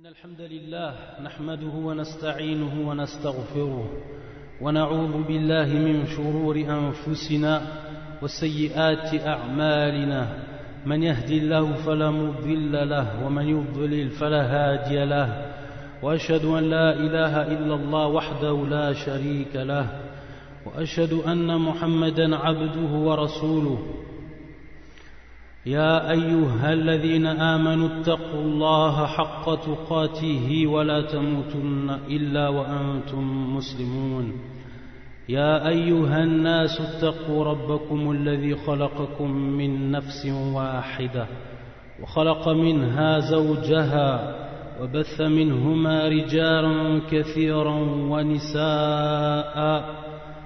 إن الحمد لله نحمده ونستعينه ونستغفره ونعوذ بالله من شرور أنفسنا وسيئات أعمالنا. من يهدي الله فلا مضل له ومن يضلل فلا هادي له. وأشهد أن لا إله إلا الله وحده لا شريك له. وأشهد أن محمدا عبده ورسوله. يا أيها الذين آمنوا اتقوا الله حق تقاته ولا تموتن إلا وأنتم مسلمون. يا أيها الناس اتقوا ربكم الذي خلقكم من نفس واحدة وخلق منها زوجها وبث منهما رجالا كثيرا ونساء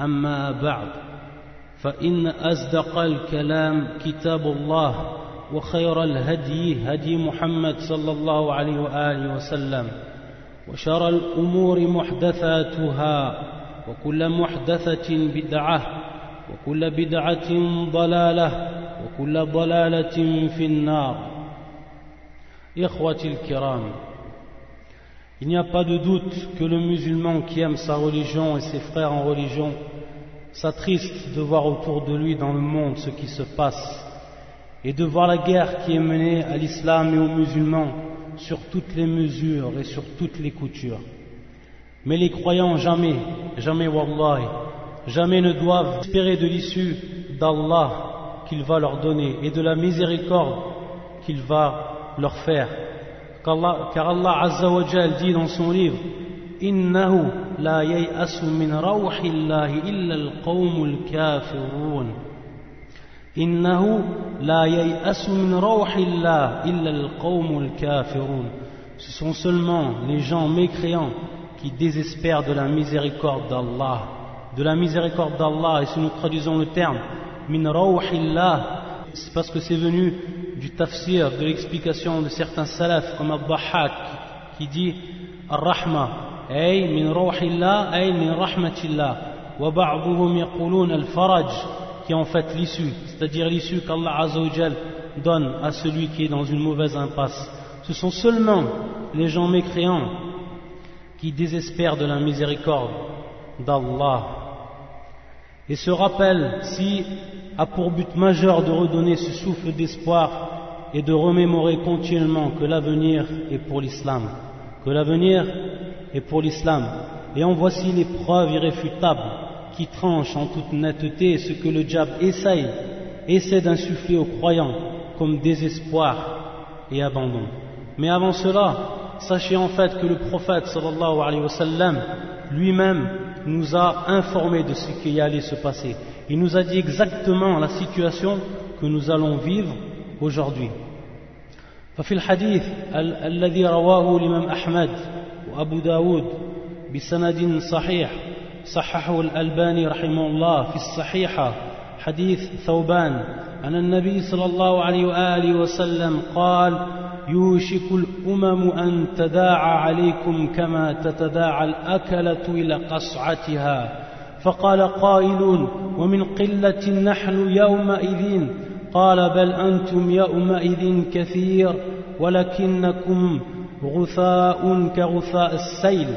أما بعد فإن أصدق الكلام كتاب الله وخير الهدي هدي محمد صلى الله عليه وآله وسلم وشر الأمور محدثاتها وكل محدثة بدعة وكل بدعة ضلالة وكل ضلالة في النار. إخوتي الكرام Il n'y a pas de doute que le musulman qui aime sa religion et ses frères en religion s'attriste de voir autour de lui dans le monde ce qui se passe et de voir la guerre qui est menée à l'islam et aux musulmans sur toutes les mesures et sur toutes les coutures. Mais les croyants jamais, jamais wallahi, jamais ne doivent espérer de l'issue d'Allah qu'il va leur donner et de la miséricorde qu'il va leur faire. car Allah Azza wa dit dans son livre إنه لا ييأس من روح الله إلا القوم الكافرون إنه لا ييأس من روح الله إلا القوم الكافرون Ce sont seulement les gens mécréants qui désespèrent de la miséricorde d'Allah. De la miséricorde d'Allah, et si nous traduisons le terme min rawhillah, c'est parce que c'est venu du tafsir, de l'explication de certains salafs comme Abdahak qui dit Ar-Rahma, أي من روح الله أي من رحمة الله وبعضهم يقولون الفرج qui est en fait l'issue, c'est-à-dire l'issue qu'Allah Azzawajal donne à celui qui est dans une mauvaise impasse. Ce sont seulement les gens mécréants qui désespèrent de la miséricorde d'Allah. Et ce rappel, si a pour but majeur de redonner ce souffle d'espoir et de remémorer continuellement que l'avenir est pour l'islam, que l'avenir est pour l'islam. Et en voici les preuves irréfutables qui tranchent en toute netteté ce que le diable essaye, essaie d'insuffler aux croyants comme désespoir et abandon. Mais avant cela, sachez en fait que le prophète sallallahu alayhi wa sallam lui-même nous a informé de ce qui allait se passer. Il nous a dit exactement la situation que nous allons vivre aujourd'hui. ففي الحديث الذي رواه الإمام أحمد وأبو داود بسند صحيح صححه الألباني رحمه الله في الصحيحة حديث ثوبان أن النبي صلى الله عليه وآله وسلم قال يوشك الأمم أن تداعى عليكم كما تتداعى الأكلة إلى قصعتها فقال قائل ومن قلة نحن يومئذ؟ قال بل أنتم يومئذ كثير ولكنكم غثاء كغثاء السيل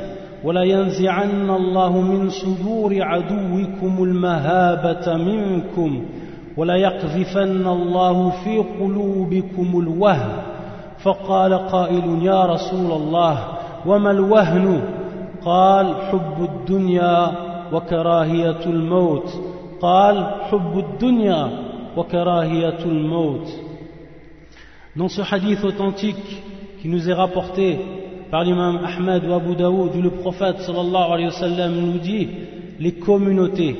ولينزعن الله من صدور عدوكم المهابة منكم وليقذفن الله في قلوبكم الوهن. فقال قائل يا رسول الله وما الوهن؟ قال حب الدنيا وكراهية الموت. قال حب الدنيا وكراهية الموت. Dans ce hadith authentique qui nous est rapporté par l'imam Ahmed ou Abu Daoud, où le prophète sallallahu alayhi wa sallam nous dit les communautés,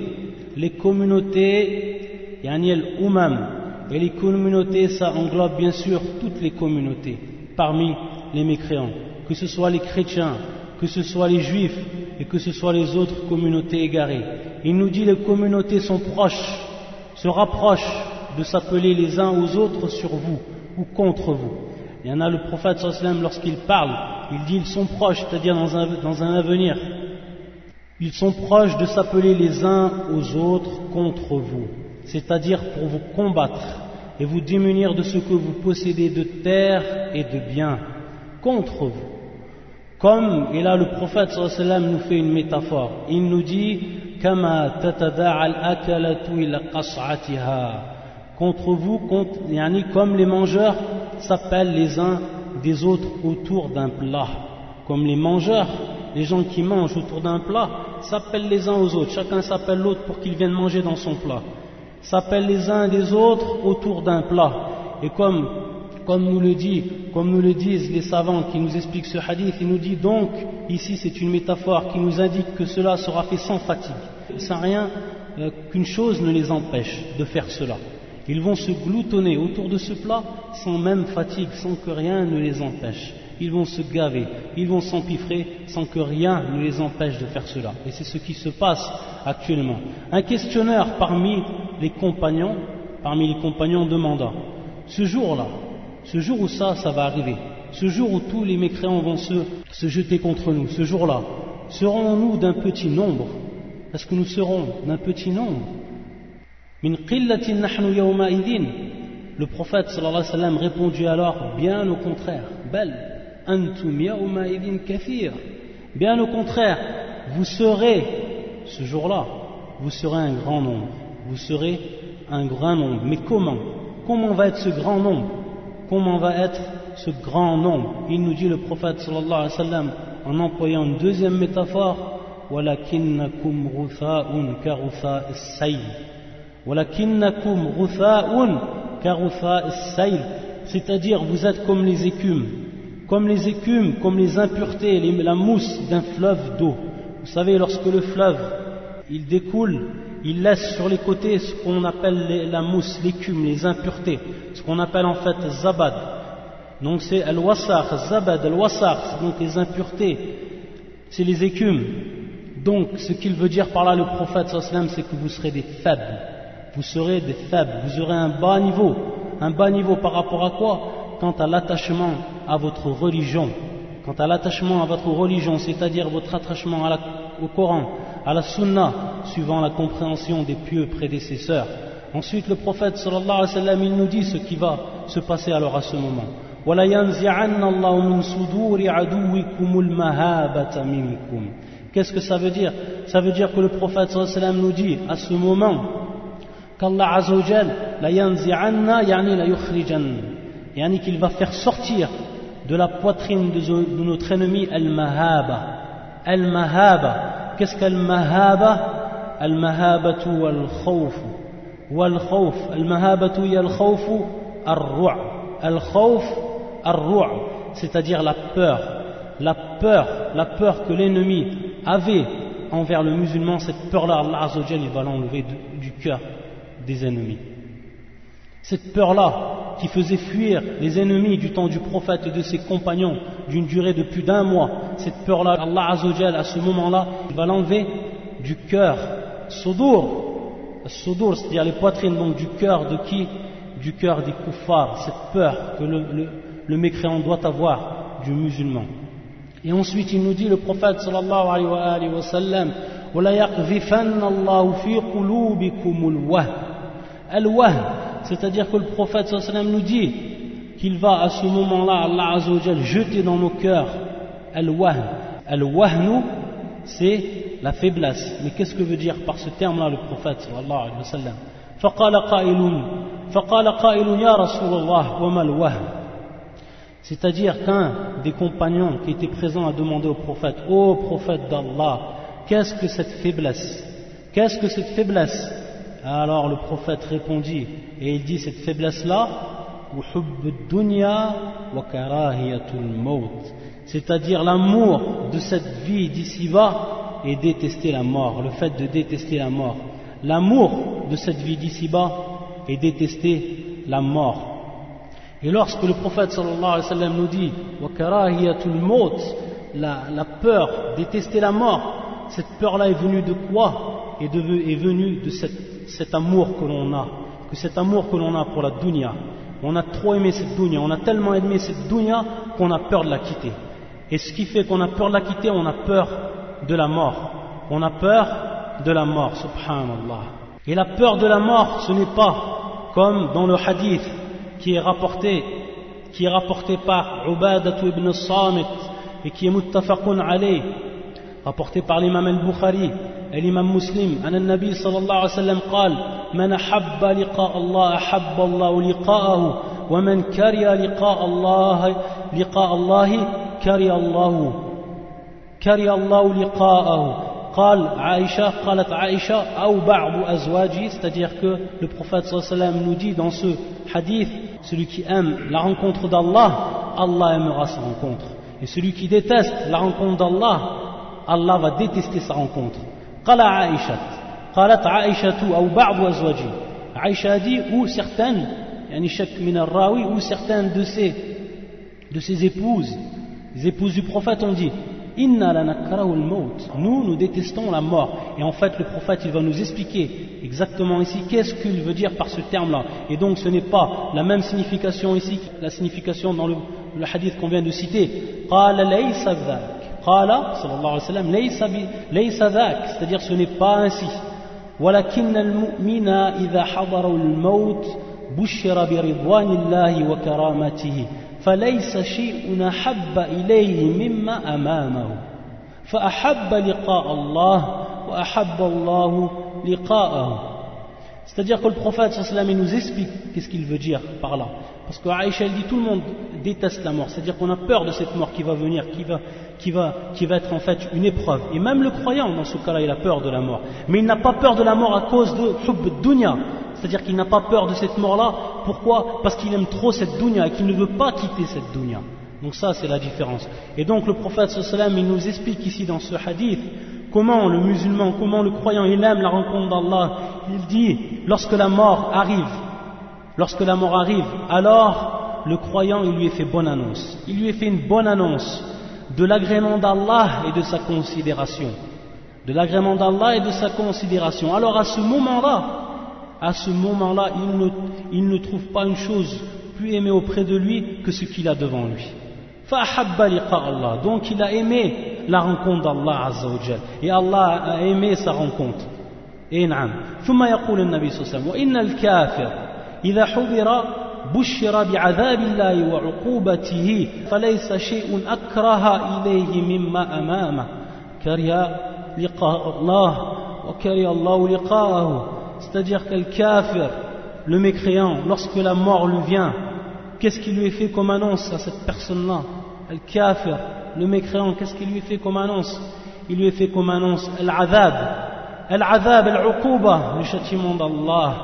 les communautés, yani al-umam, et les communautés ça englobe bien sûr toutes les communautés parmi les mécréants. que ce soit les chrétiens, que ce soit les juifs et que ce soit les autres communautés égarées. Il nous dit les communautés sont proches, se rapprochent de s'appeler les uns aux autres sur vous ou contre vous. Il y en a le prophète lorsqu'il parle, il dit ils sont proches, c'est-à-dire dans un, dans un avenir. Ils sont proches de s'appeler les uns aux autres contre vous, c'est-à-dire pour vous combattre et vous diminuer de ce que vous possédez de terre et de biens contre vous. Comme, et là le prophète sallam nous fait une métaphore, il nous dit contre vous, contre, comme les mangeurs s'appellent les uns des autres autour d'un plat. Comme les mangeurs, les gens qui mangent autour d'un plat, s'appellent les uns aux autres. Chacun s'appelle l'autre pour qu'il vienne manger dans son plat. S'appellent les uns des autres autour d'un plat. Et comme, comme, nous le dit, comme nous le disent les savants qui nous expliquent ce hadith, il nous dit donc, ici c'est une métaphore qui nous indique que cela sera fait sans fatigue, sans rien euh, qu'une chose ne les empêche de faire cela. Ils vont se gloutonner autour de ce plat sans même fatigue, sans que rien ne les empêche. Ils vont se gaver, ils vont s'empiffrer sans que rien ne les empêche de faire cela. Et c'est ce qui se passe actuellement. Un questionneur parmi les compagnons, parmi les compagnons demanda, ce jour-là, ce jour où ça, ça va arriver, ce jour où tous les mécréants vont se, se jeter contre nous, ce jour-là, serons-nous d'un petit nombre? Est-ce que nous serons d'un petit nombre? Le prophète sallallahu alayhi wa sallam répondit alors bien au contraire bien au contraire vous serez ce jour-là vous serez un grand nombre. Vous serez un grand nombre. Mais comment? Comment va être ce grand nombre? Comment va être ce grand nombre? Il nous dit le prophète sallallahu alayhi wa sallam en employant une deuxième métaphore ولكنكم غثاء كغثاء السيل c'est-à-dire vous êtes comme les écumes, comme les écumes, comme les impuretés, la mousse d'un fleuve d'eau. Vous savez, lorsque le fleuve, il découle, il laisse sur les côtés ce qu'on appelle la mousse, l'écume, les impuretés, ce qu'on appelle en fait zabad. Donc c'est al-wasar, zabad, al-wasar, donc les impuretés, c'est les écumes. Donc ce qu'il veut dire par là le prophète c'est que vous serez des faibles vous serez des faibles, vous aurez un bas niveau. Un bas niveau par rapport à quoi? Quant à l'attachement à votre religion. Quant à l'attachement à votre religion, c'est-à-dire votre attachement au Coran, à la Sunna, suivant la compréhension des pieux prédécesseurs. Ensuite, le prophète sallallahu alayhi wa sallam, il nous dit ce qui va se passer alors à ce moment. Qu'est-ce que ça veut dire? Ça veut dire que le prophète sallallahu alayhi wa sallam nous dit à ce moment qu'Allah Azzawajal la yanzi'anna yani la yukhrijan. Yani qu'il va faire sortir de la poitrine de, notre ennemi al-mahaba. Al-mahaba. Qu'est-ce qu'al-mahaba? Al-mahabatu wal-khawf. Wal-khawf. Al-mahabatu ya al-khawf ar-ru' al-khawf ar-ru' c'est-à-dire la peur. La peur la peur que l'ennemi avait envers le musulman cette peur-là Allah Azzawajal il va l'enlever du cœur des ennemis. Cette peur-là, qui faisait fuir les ennemis du temps du prophète et de ses compagnons d'une durée de plus d'un mois, cette peur-là, Allah Azzawajal, à ce moment-là, il va l'enlever du cœur. Sodur, Sodur, c'est-à-dire les poitrines, donc du cœur de qui? Du cœur des kuffars, cette peur que le, mécréant doit avoir du musulman. Et ensuite, il nous dit, le prophète sallallahu alayhi wa sallam, al c'est-à-dire que le prophète sallam nous dit qu'il va à ce moment-là, Allah Azzawajal, jeter dans nos cœurs al-wahn. Al-wahnu, c'est la faiblesse. Mais qu'est-ce que veut dire par ce terme-là le prophète sallallahu alayhi wa sallam فقال قائل فقال قائل يا رسول الله وما الوهن c'est-à-dire qu'un des compagnons qui était présent a demandé au prophète Ô prophète d'Allah, qu'est-ce que cette faiblesse Qu'est-ce que cette faiblesse Alors le prophète répondit, et il dit cette faiblesse-là, c'est-à-dire l'amour de cette vie d'ici-bas et détester la mort, le fait de détester la mort. L'amour de cette vie d'ici-bas et détester la mort. Et lorsque le prophète sallallahu alayhi wa sallam nous dit la, la peur, détester la mort, cette peur-là est venue de quoi? Est, est venue de cette, cet amour que l'on a, que cet amour que l'on a pour la dunya. On a trop aimé cette dunya, on a tellement aimé cette dunya qu'on a peur de la quitter. Et ce qui fait qu'on a peur de la quitter, on a peur de la mort. On a peur de la mort, subhanallah. Et la peur de la mort, ce n'est pas comme dans le hadith qui est rapporté, qui est rapporté par Ubadat ibn Samit et qui est muttafaqun alayh, rapporté par l'imam al-Bukhari et l'imam muslim, an nabi sallallahu alayhi wa sallam قال من أحب لقاء الله أحب الله لقاءه ومن كره لقاء الله لقاء الله كره الله كره الله لقاءه قال عائشة قالت عائشة أو بعض أزواجه c'est-à-dire que le prophète sallallahu alayhi wa sallam nous dit dans ce hadith celui qui aime la rencontre d'Allah Allah aimera sa rencontre et celui qui déteste la rencontre d'Allah Allah va détester sa rencontre. Aïcha dit ou certaines ou certaines de ses de ses épouses les épouses du prophète ont dit inna nous nous détestons la mort. Et en fait le prophète il va nous expliquer exactement ici qu'est-ce qu'il veut dire par ce terme là et donc ce n'est pas la même signification ici que la signification dans le, le hadith qu'on vient de citer. C'est-à-dire ce n'est pas ainsi. ولكن المؤمن إذا حضر الموت بشر برضوان الله وكرامته فليس شيء أحب إليه مما أمامه. فأحب لقاء الله وأحب الله لقاءه. C'est-à-dire que le prophète nous explique qu'est-ce qu'il veut dire par là. Parce que Aïcha dit tout le monde déteste la mort. C'est-à-dire qu'on a peur de cette mort qui va venir, qui va, être en fait une épreuve. Et même le croyant dans ce cas-là, il a peur de la mort. Mais il n'a pas peur de la mort à cause de dunya. C'est-à-dire qu'il n'a pas peur de cette mort-là. Pourquoi? Parce qu'il aime trop cette dunya et qu'il ne veut pas quitter cette dunya. Donc ça, c'est la différence. Et donc le prophète sallam, il nous explique ici dans ce hadith comment le musulman, comment le croyant, il aime la rencontre d'Allah. Il dit, lorsque la mort arrive, lorsque la mort arrive, alors le croyant, il lui est fait bonne annonce. Il lui est fait une bonne annonce de l'agrément d'Allah et de sa considération. De l'agrément d'Allah et de sa considération. Alors à ce moment-là, à ce moment-là, il ne, trouve pas une chose plus aimée auprès de lui que ce qu'il a devant lui. Donc il a aimé la rencontre d'Allah Azza Et Allah a aimé sa rencontre. Et نعم. ثم يقول النبي صلى الله عليه وسلم وإن الكافر إذا حضر بشر بعذاب الله وعقوبته فليس شيء أكره إليه مما أمامه كره لقاء الله وكره الله لقاءه c'est-à-dire que le kafir, le mécréant, lorsque la mort lui vient, qu'est-ce qui lui est fait comme annonce à cette personne-là Le kafir, le mécréant, qu'est-ce qui lui fait comme annonce? Il lui fait comme annonce Al-Azab, Al-Azab, Al-Uquba, le châtiment d'Allah.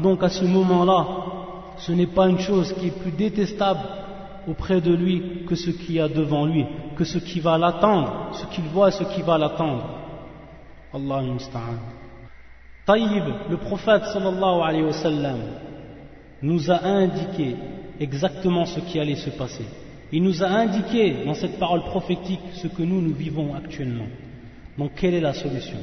Donc à ce moment-là, ce n'est pas une chose qui est plus détestable auprès de lui que ce qu'il y a devant lui, que ce qui va l'attendre, ce qu'il voit, ce qui va l'attendre. Allah musta'an. Taïb, le prophète sallallahu alayhi wa sallam, nous a indiqué exactement ce qui allait se passer. Il nous a indiqué dans cette parole prophétique ce que nous, nous vivons actuellement. Donc, quelle est la solution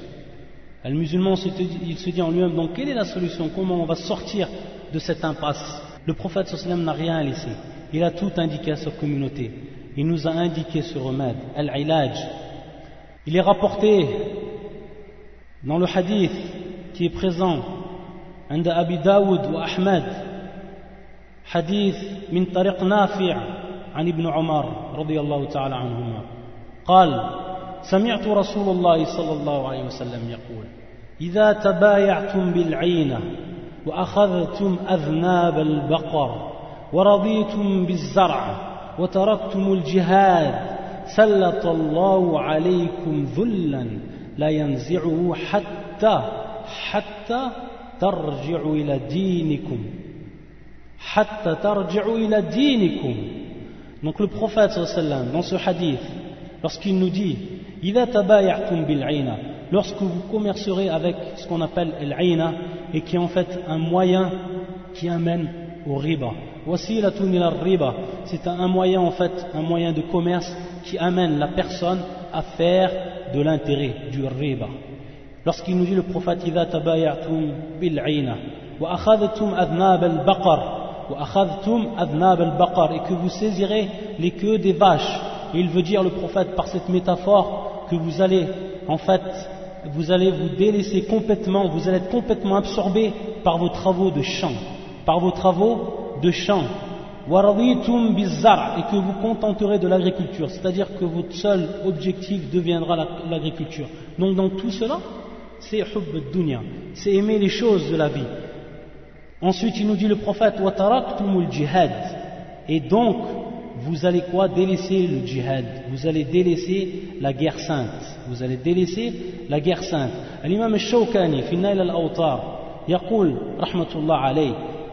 Le musulman, il se dit en lui-même, donc, quelle est la solution Comment on va sortir de cette impasse Le prophète sallam n'a rien laissé. Il a tout indiqué à sa communauté. Il nous a indiqué ce remède, al-ilaj. Il est rapporté dans le hadith qui est présent عند أبي داود وأحمد حديث من طريق نافع عن ابن عمر رضي الله تعالى عنهما قال سمعت رسول الله صلى الله عليه وسلم يقول إذا تبايعتم بالعينة وأخذتم أذناب البقر ورضيتم بالزرع وتركتم الجهاد سلط الله عليكم ذلا لا ينزعه حتى حتى ترجعوا إلى دينكم حتى ترجعوا إلى دينكم. Donc le prophète dans ce hadith, lorsqu'il nous dit lorsque vous commercerez avec ce qu'on appelle l'aina et qui est en fait un moyen qui amène au riba. riba, c'est un moyen en fait, un moyen de commerce qui amène la personne à faire de l'intérêt, du riba. Lorsqu'il nous dit le prophète bil et que vous saisirez les queues des vaches. Et il veut dire le prophète par cette métaphore que vous allez en fait vous allez vous délaisser complètement, vous allez être complètement absorbé par vos travaux de chant, par vos travaux de chant. Et que vous contenterez de l'agriculture, c'est-à-dire que votre seul objectif deviendra l'agriculture. Donc dans tout cela, c'est dunya, c'est aimer les choses de la vie. Ensuite, il nous dit le prophète jihad. Et donc, vous allez quoi? Délaisser le jihad. Vous allez délaisser la guerre sainte. Vous allez délaisser la guerre sainte. L'imam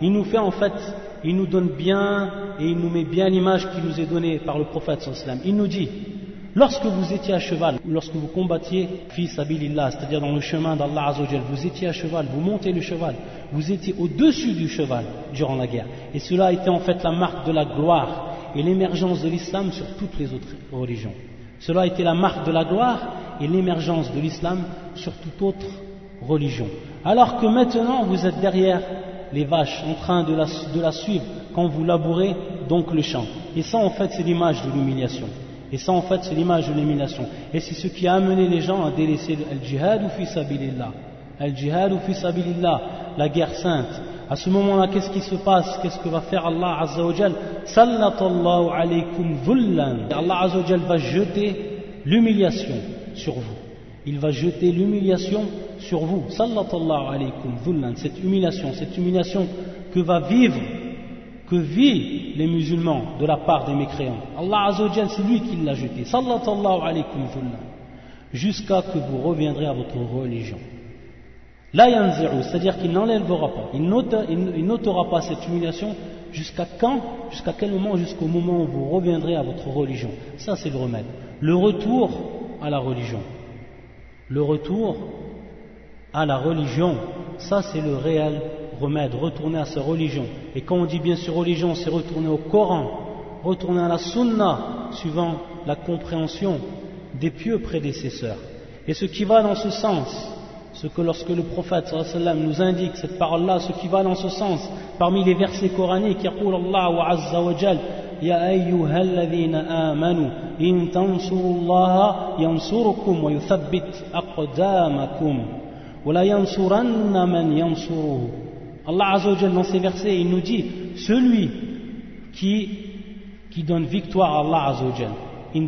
il nous fait en fait, il nous donne bien et il nous met bien l'image qui nous est donnée par le prophète Il nous dit Lorsque vous étiez à cheval, lorsque vous combattiez fils abilillah, c'est-à-dire dans le chemin d'Allah Azzawajal, vous étiez à cheval, vous montez le cheval, vous étiez au-dessus du cheval durant la guerre. Et cela a été en fait la marque de la gloire et l'émergence de l'islam sur toutes les autres religions. Cela a été la marque de la gloire et l'émergence de l'islam sur toute autre religion. Alors que maintenant vous êtes derrière les vaches en train de la, de la suivre quand vous labourez donc le champ. Et ça en fait c'est l'image de l'humiliation. Et ça, en fait, c'est l'image de l'élimination. Et c'est ce qui a amené les gens à délaisser le jihad ou fi sabilillah. Le jihad ou fi sabilillah, la guerre sainte. À ce moment-là, qu'est-ce qui se passe? Qu'est-ce que va faire Allah Azza wa Sallatallahu alaykum dhullan. Allah Azza wa va jeter l'humiliation sur vous. Il va jeter l'humiliation sur vous. Sallatallahu alaykum dhullan. Cette humiliation, cette humiliation que va vivre que vit les musulmans de la part des mécréants. Allah Azzawajal, c'est lui qui l'a jeté. Sallallahu alaykum Jusqu'à que vous reviendrez à votre religion. La yanzi'u, c'est-à-dire qu'il n'enlèvera pas, il n'ôtera pas cette humiliation jusqu'à quand? Jusqu'à quel moment? Jusqu'au moment où vous reviendrez à votre religion. Ça, c'est le remède. Le retour à la religion. Le retour à la religion, ça, c'est le réel remède, retourner à sa religion. Et quand on dit bien sûr religion, c'est retourner au Coran, retourner à la Sunna, suivant la compréhension des pieux prédécesseurs. Et ce qui va dans ce sens, ce que lorsque le prophète sallam nous indique cette parole-là, ce qui va dans ce sens, parmi les versets coraniques, يقول الله عز وجل يا أيها الذين آمنوا إن تنصروا الله ينصركم ويثبت أقدامكم ولا ينصرن من ينصره Allah Azzawajal dans ces versets, il nous dit celui qui, qui donne victoire à Allah Azzawajal. In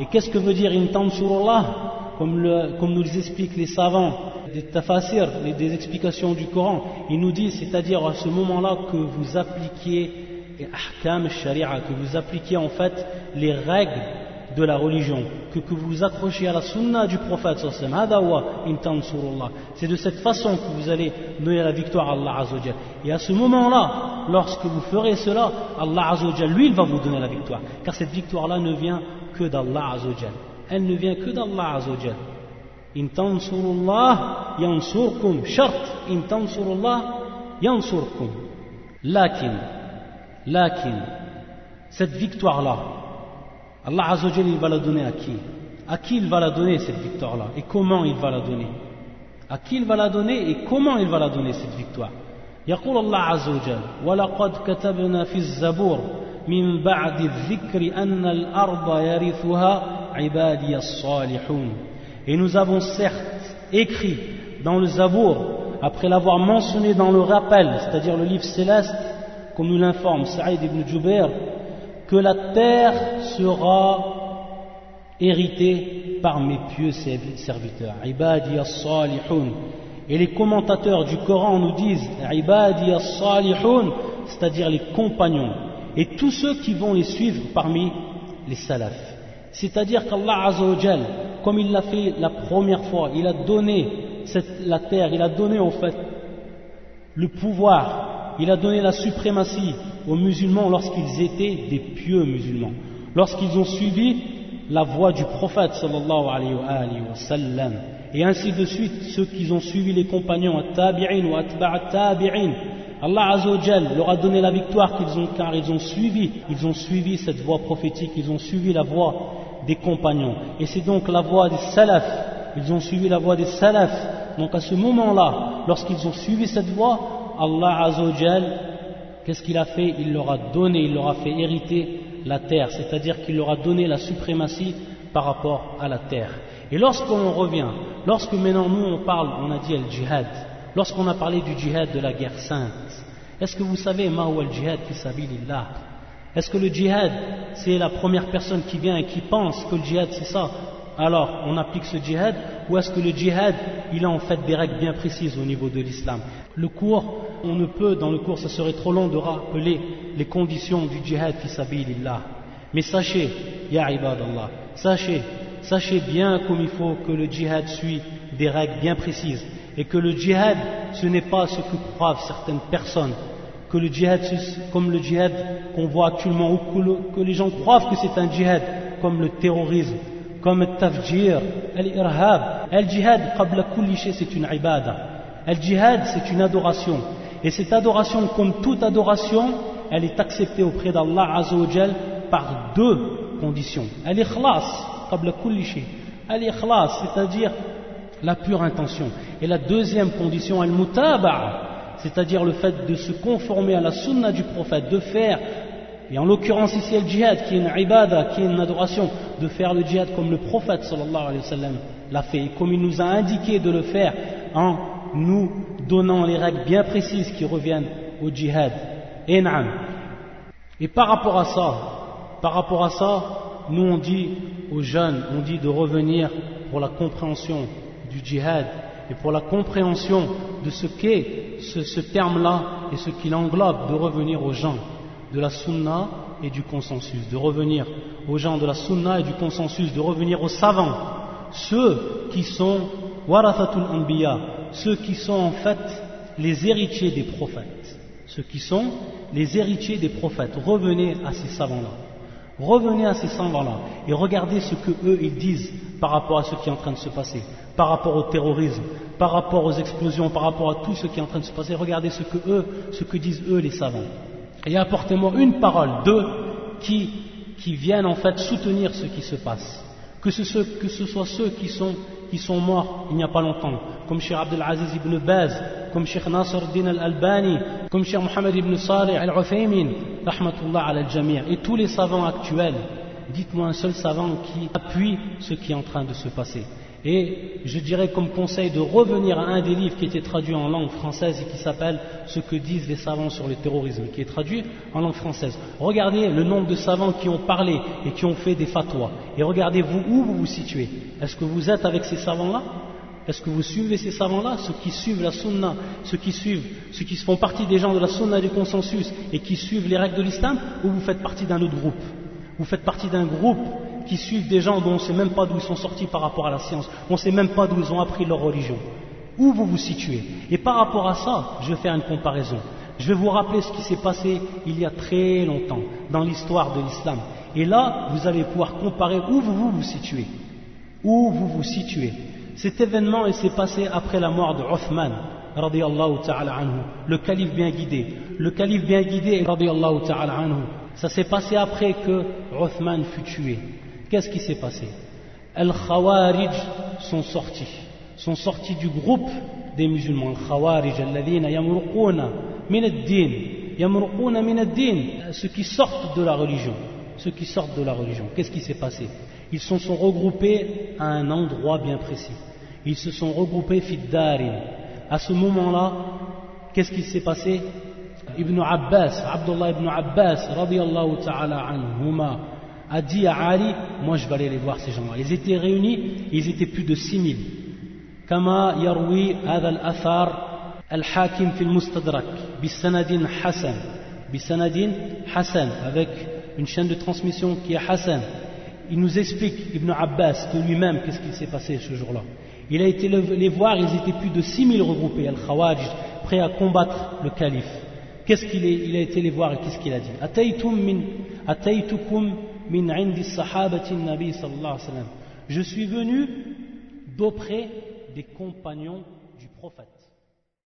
Et qu'est-ce que veut dire in comme, comme nous l'expliquent les savants des tafasir, des explications du Coran, il nous dit, c'est-à-dire à ce moment-là que vous appliquiez ahkam sharia, que vous appliquiez en fait les règles de la religion, que, que vous accrochez à la sunna du prophète c'est de cette façon que vous allez donner la victoire à Allah Azzawajal. Et à ce moment-là, lorsque vous ferez cela, Allah Azzawajal, lui, il va vous donner la victoire. Car cette victoire-là ne vient que d'Allah Azzawajal. Elle ne vient que d'Allah Azzawajal. Yansurkum. Shart, in tansurullah yansurkum. Lakin, lakin, cette victoire-là, Allah Azzawajal, il va la donner à qui À qui il va la donner cette victoire-là Et comment il va la donner À qui il va la donner et comment il va la donner cette victoire يقول الله عز وجل ولقد كتبنا في الزبور من بعد الذكر أن الأرض يرثها عبادي الصالحون Et nous avons certes écrit dans le Zabour, après l'avoir mentionné dans le rappel, c'est-à-dire le livre céleste, comme nous l'informe Saïd ibn Jubair, que la terre sera héritée par mes pieux serviteurs. Et les commentateurs du Coran nous disent c'est-à-dire les compagnons, et tous ceux qui vont les suivre parmi les salafs. C'est-à-dire qu'Allah Azzawajal, comme il l'a fait la première fois, il a donné la terre, il a donné en fait le pouvoir il a donné la suprématie aux musulmans lorsqu'ils étaient des pieux musulmans, lorsqu'ils ont suivi la voie du prophète sallallahu alayhi wa, sallam. Et ainsi de suite, ceux qui ont suivi les compagnons, at-tabi'in ou at tabi'in Allah Azzawajal leur a donné la victoire qu'ils ont, car ils ont suivi, ils ont suivi cette voie prophétique, ils ont suivi la voie des compagnons. Et c'est donc la voie des salafs, ils ont suivi la voie des salafs. Donc à ce moment-là, lorsqu'ils ont suivi cette voie, Allah Azzawajal, qu'est-ce qu'il a fait? Il leur a donné, il leur a fait hériter la terre, c'est-à-dire qu'il leur a donné la suprématie par rapport à la terre. Et lorsqu'on revient, lorsque maintenant nous on parle, on a dit le djihad, lorsqu'on a parlé du djihad de la guerre sainte, est-ce que vous savez ma ou al djihad fi sabilillah? Est-ce que le djihad c'est la première personne qui vient et qui pense que le djihad c'est ça? Alors on applique ce djihad ou est-ce que le djihad il a en fait des règles bien précises au niveau de l'islam? Le cours, on ne peut dans le cours, ça serait trop long de rappeler les conditions du djihad fi sabilillah. Mais sachez, ya ibadallah, sachez, sachez bien comme il faut que le djihad suit des règles bien précises et que le djihad ce n'est pas ce que croient certaines personnes que le djihad comme le djihad qu'on voit actuellement ou que les gens croient que c'est un djihad comme le terrorisme comme le tafjir, l'irhab. El jihad, c'est une ibada. El jihad, c'est une adoration. Et cette adoration, comme toute adoration, elle est acceptée auprès d'Allah Azzawajal par deux conditions. Al-ikhlas, c'est-à-dire la pure intention. Et la deuxième condition, al-mutaba'a, c'est-à-dire le fait de se conformer à la sunna du prophète, de faire et en l'occurrence ici le djihad, qui est une ibada, qui est une adoration, de faire le djihad comme le prophète sallallahu alayhi wa sallam l'a fait, et comme il nous a indiqué de le faire en nous donnant les règles bien précises qui reviennent au djihad. Et, par rapport à ça, par rapport à ça, nous on dit aux jeunes, on dit de revenir pour la compréhension du djihad et pour la compréhension de ce qu'est ce, ce terme-là et ce qu'il englobe, de revenir aux gens de la sunna et du consensus, de revenir aux gens de la sunna et du consensus, de revenir aux savants, ceux qui sont warathatul anbiya, ceux qui sont en fait les héritiers des prophètes, ceux qui sont les héritiers des prophètes. Revenez à ces savants-là. Revenez à ces savants-là et regardez ce que eux ils disent par rapport à ce qui est en train de se passer, par rapport au terrorisme, par rapport aux explosions, par rapport à tout ce qui est en train de se passer. Regardez ce que eux, ce que disent eux les savants et apportez-moi une parole, deux, qui, viennent en fait soutenir ce qui se passe. Que ce, soit ceux qui sont, morts il n'y a pas longtemps, comme Cheikh Abdelaziz ibn Baz, comme Cheikh Nasr din al-Albani, comme Cheikh Mohammed ibn Salih al-Uthaymin, rahmatullah al-Jamir, et tous les savants actuels, dites-moi un seul savant qui appuie ce qui est en train de se passer. Et je dirais comme conseil de revenir à un des livres qui était traduit en langue française et qui s'appelle Ce que disent les savants sur le terrorisme, qui est traduit en langue française. Regardez le nombre de savants qui ont parlé et qui ont fait des fatwas. Et regardez vous où vous vous situez. Est-ce que vous êtes avec ces savants-là? Est-ce que vous suivez ces savants-là Ceux qui suivent la sunna, ceux qui suivent, ceux qui font partie des gens de la sunna du consensus et qui suivent les règles de l'islam Ou vous faites partie d'un autre groupe? Vous faites partie d'un groupe qui suivent des gens dont on ne sait même pas d'où ils sont sortis par rapport à la science, on ne sait même pas d'où ils ont appris leur religion. Où vous vous situez? Et par rapport à ça, je vais faire une comparaison. Je vais vous rappeler ce qui s'est passé il y a très longtemps dans l'histoire de l'islam. Et là, vous allez pouvoir comparer où vous vous, situez. Où vous vous situez. Cet événement, s'est passé après la mort de anhu, le calife bien guidé. Le calife bien guidé, ça s'est passé après que Uthman fut tué. Qu'est-ce qui s'est passé? Al-Khawarij sont sortis, sont sortis du groupe des musulmans. Al-Khawarij, alladhina yamruquna ad-din, ceux qui sortent de la religion, ceux qui sortent de la religion. Qu'est-ce qui s'est passé? Ils se sont regroupés à un endroit bien précis. Ils se sont regroupés fiddarin. À ce moment-là, qu'est-ce qui s'est passé? Ibn Abbas, Abdullah ibn Abbas, radiallahu ta'ala anhuma, a dit à Ali, moi je vais aller les voir ces gens-là. Ils étaient réunis, ils étaient plus de 6000. كما يروي هذا الأثار الحاكم في المستدرك بسند حسن بسند حسن avec une chaîne de transmission qui est Hassan il nous explique Ibn Abbas de lui-même qu'est-ce qui s'est passé ce jour-là il a été les voir ils étaient plus de 6000 regroupés al-Khawarij prêts à combattre le calife qu'est-ce qu'il il a été les voir et qu'est-ce qu'il a dit Min ataytukum je suis venu d'auprès des compagnons du prophète.